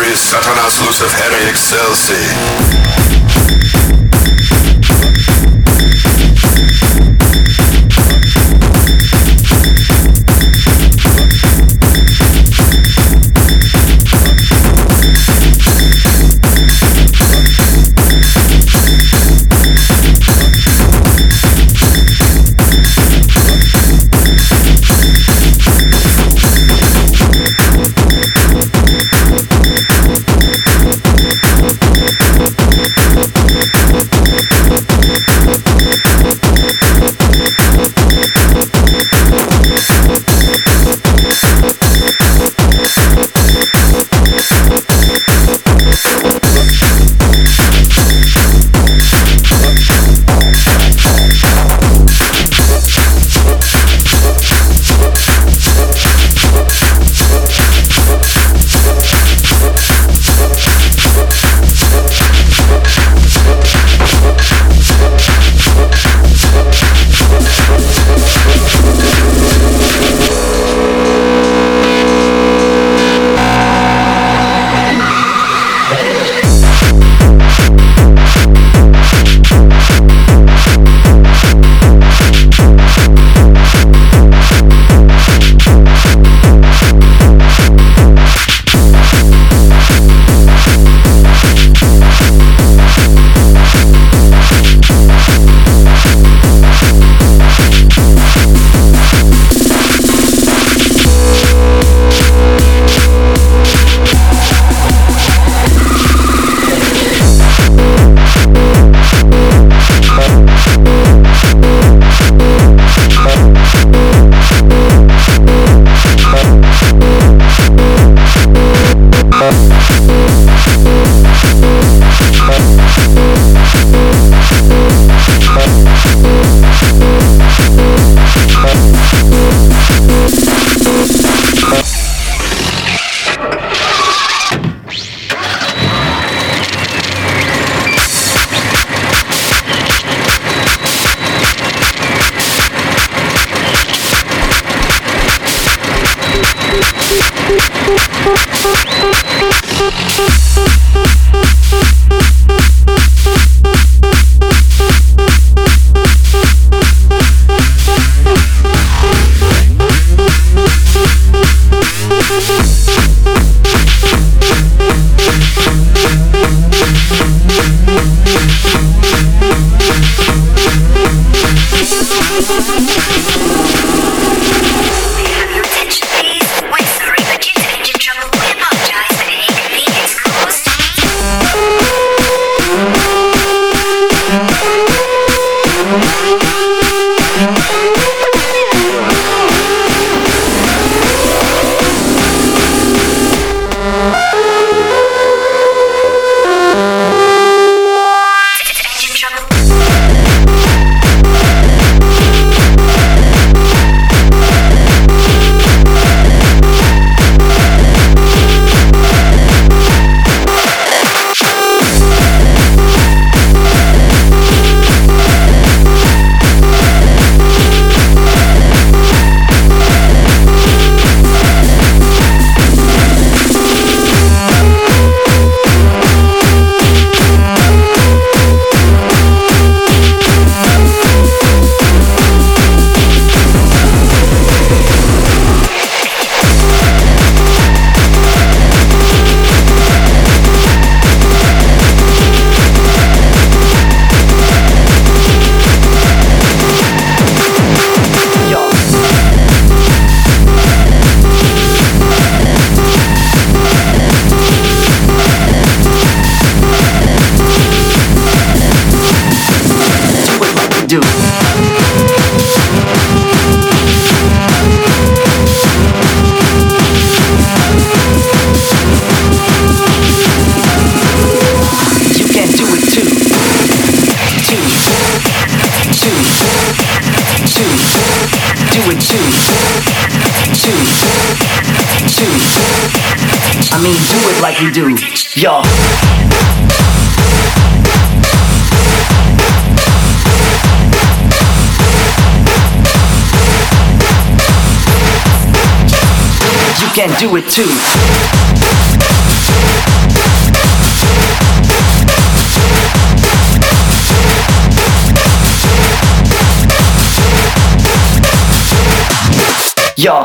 Nostris Satanas Luciferi excelsi. do. it. do it too. Too. Too. I mean, do it like you do. Y'all. can do it too. Yo.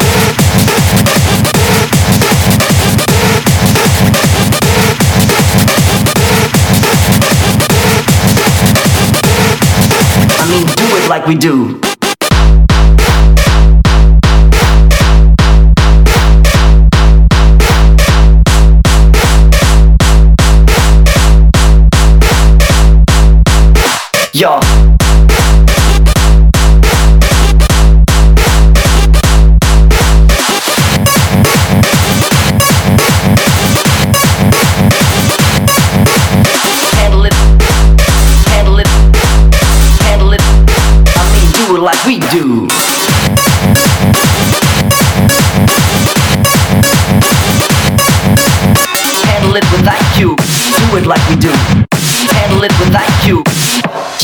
I mean, do it like we do.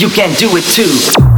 you can do it too.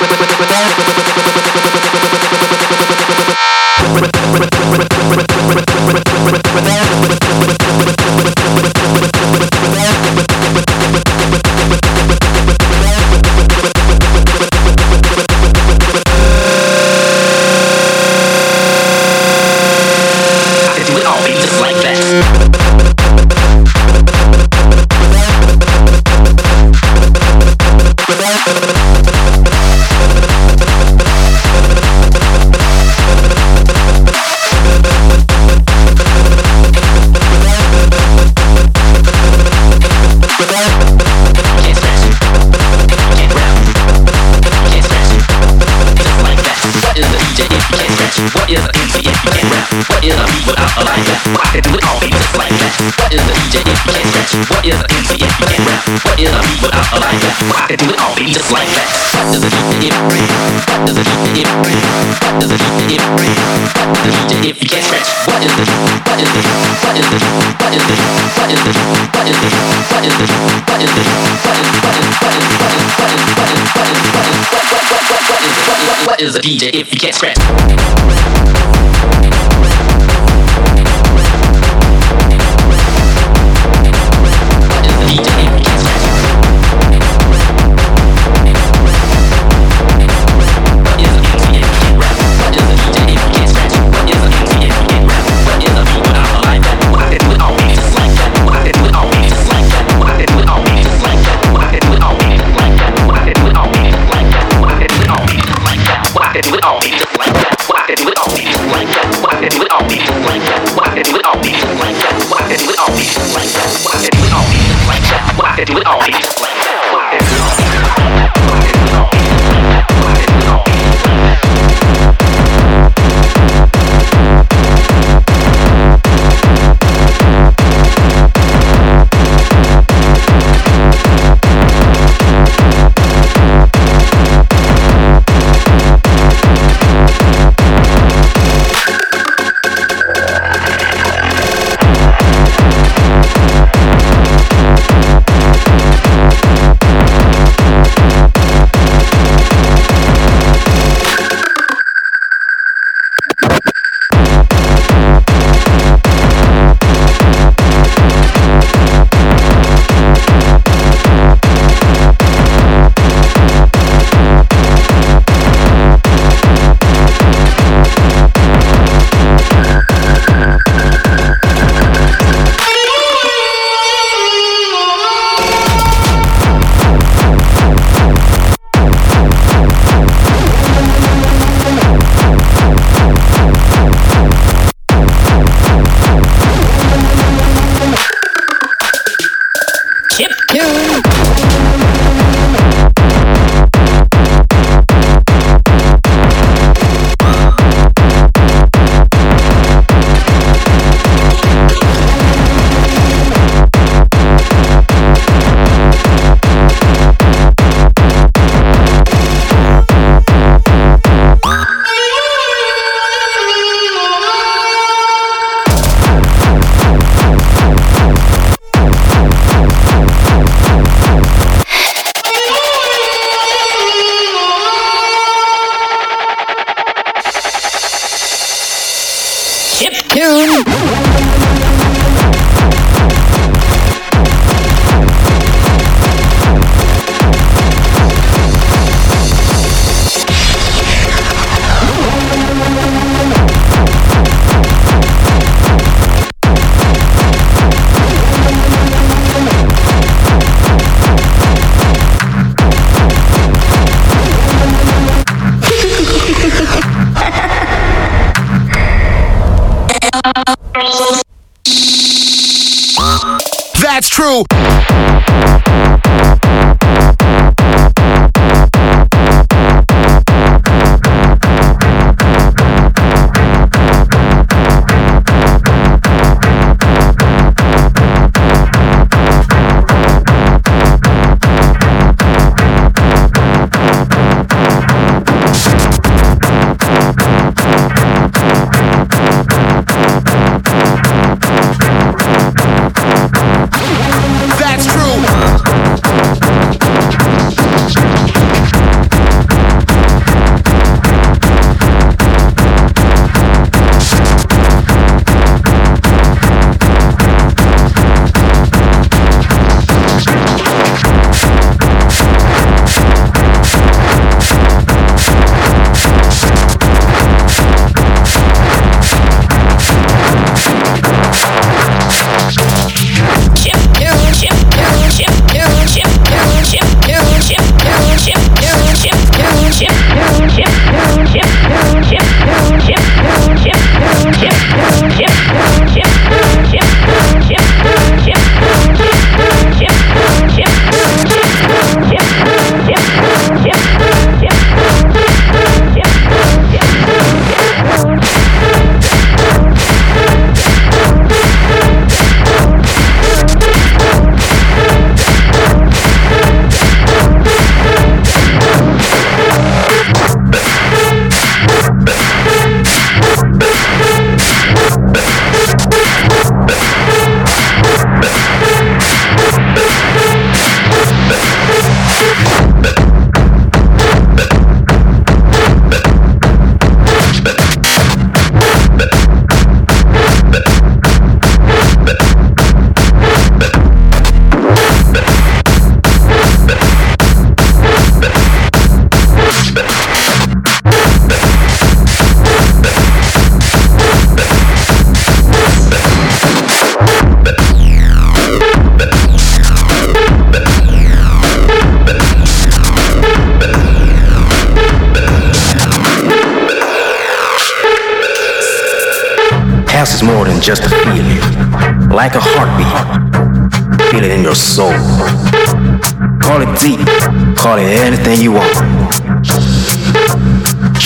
with the is a DJ if you can't scratch?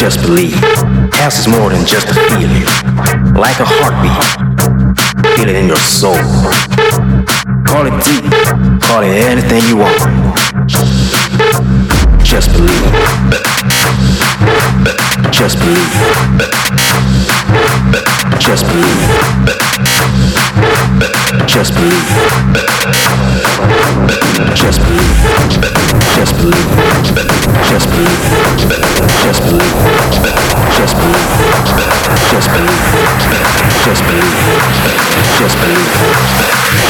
Just believe. House is more than just a feeling, like a heartbeat. Feel it in your soul. Call it deep, call it anything you want. Just believe. Just believe. Just believe. Just believe. Just believe. Just believe. Just believe. Just believe. Just believe. Just believe. Just believe. Just believe.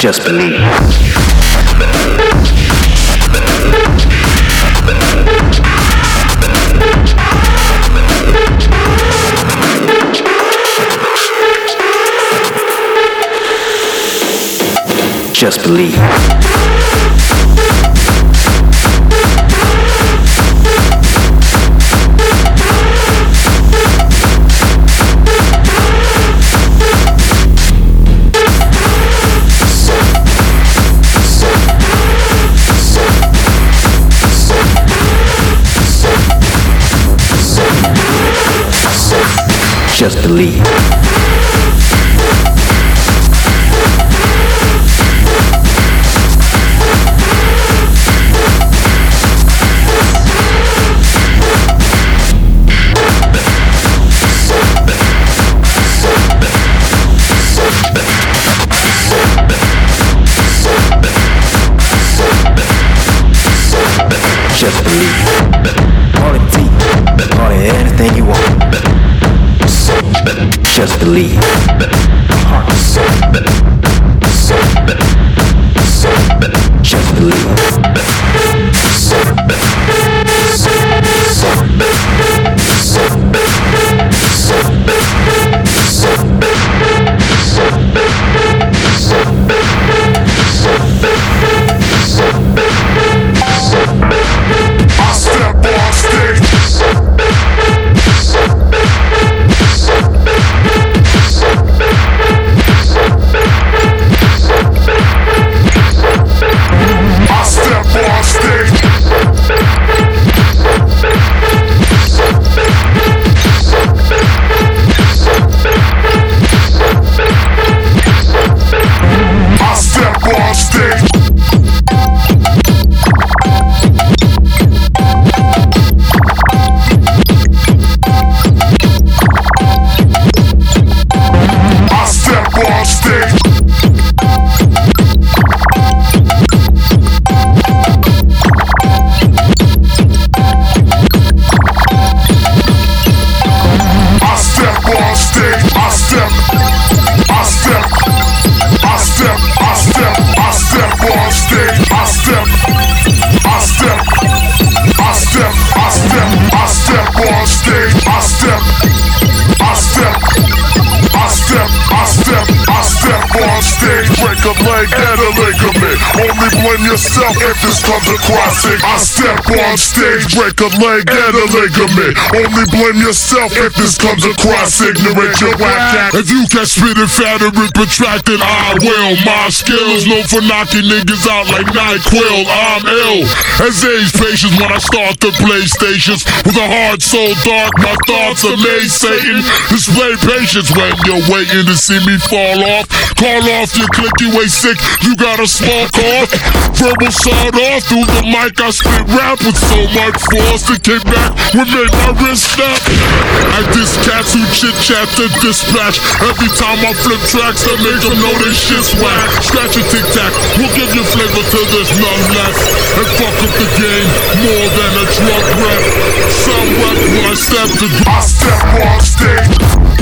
Just believe. Just believe. Just believe. Comes. I step on stage. Break a leg and a ligament. Only blame yourself if this comes across ignorant. You're whack at. If you can spit it fat and protracted, I will. My skills known for knocking niggas out like NyQuil. I'm ill. As age patience when I start the PlayStations. With a heart so dark, my thoughts amaze Satan. Display patience when you're waiting to see me fall off. Call off your clicky way sick, you got a small cough. Verbal sawed off through the mic, I spit rap with so much force. It came back, what made my wrist snap. I diss cats who chit chat to dispatch. Every time I flip tracks, I make them know this shit's whack. Scratch a tic tac, we'll give you flavor till there's none left. And fuck up the game more than a drug rep. Some wet when I step to I step on stage.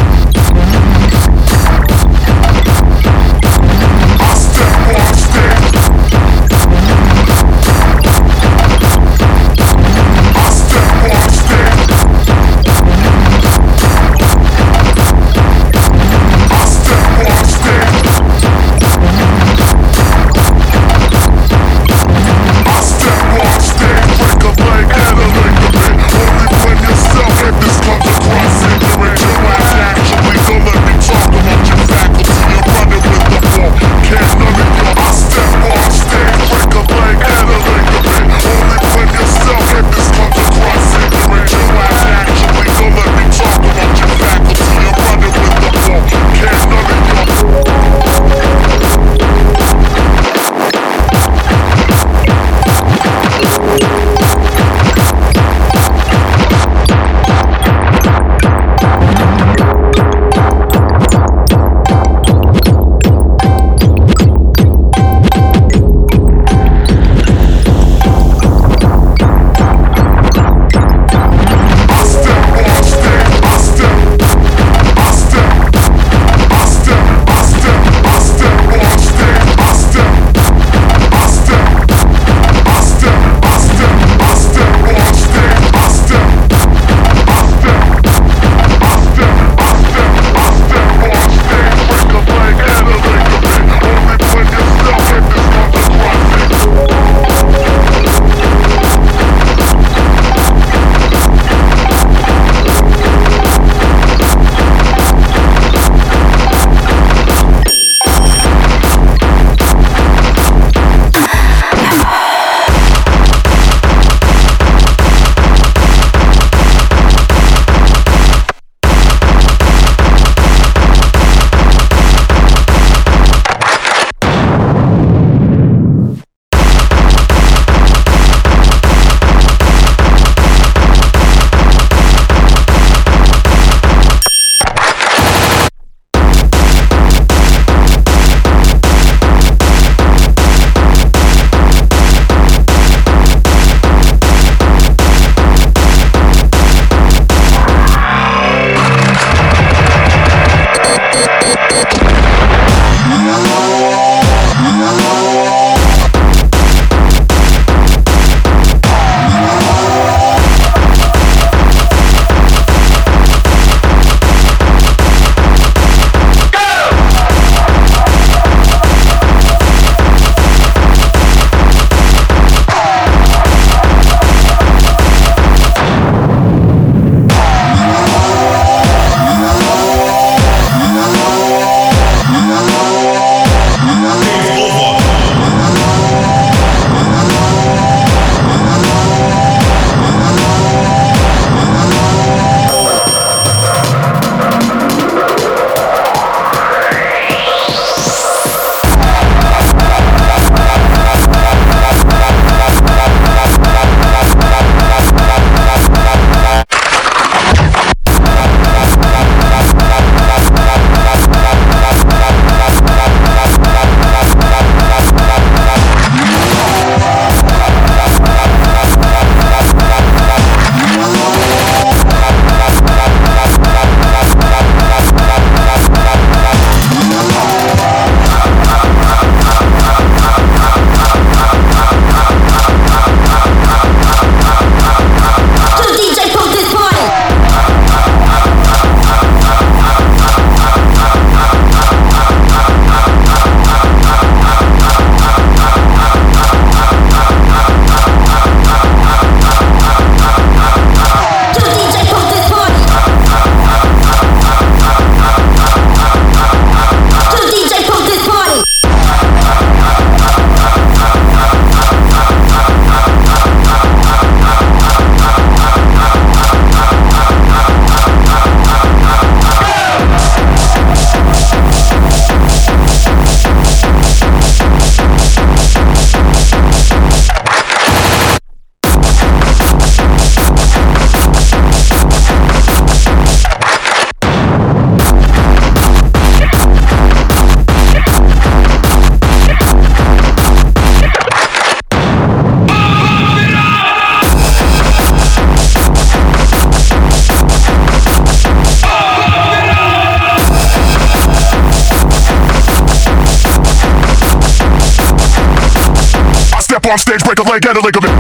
Stage, break a leg, get a ligament.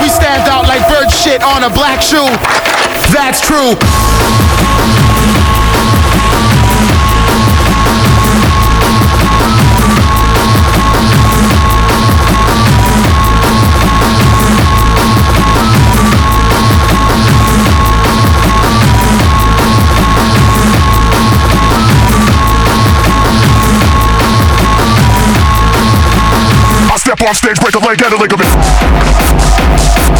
We stand out like bird shit on a black shoe. That's true. Step on stage, break a leg, get a ligament.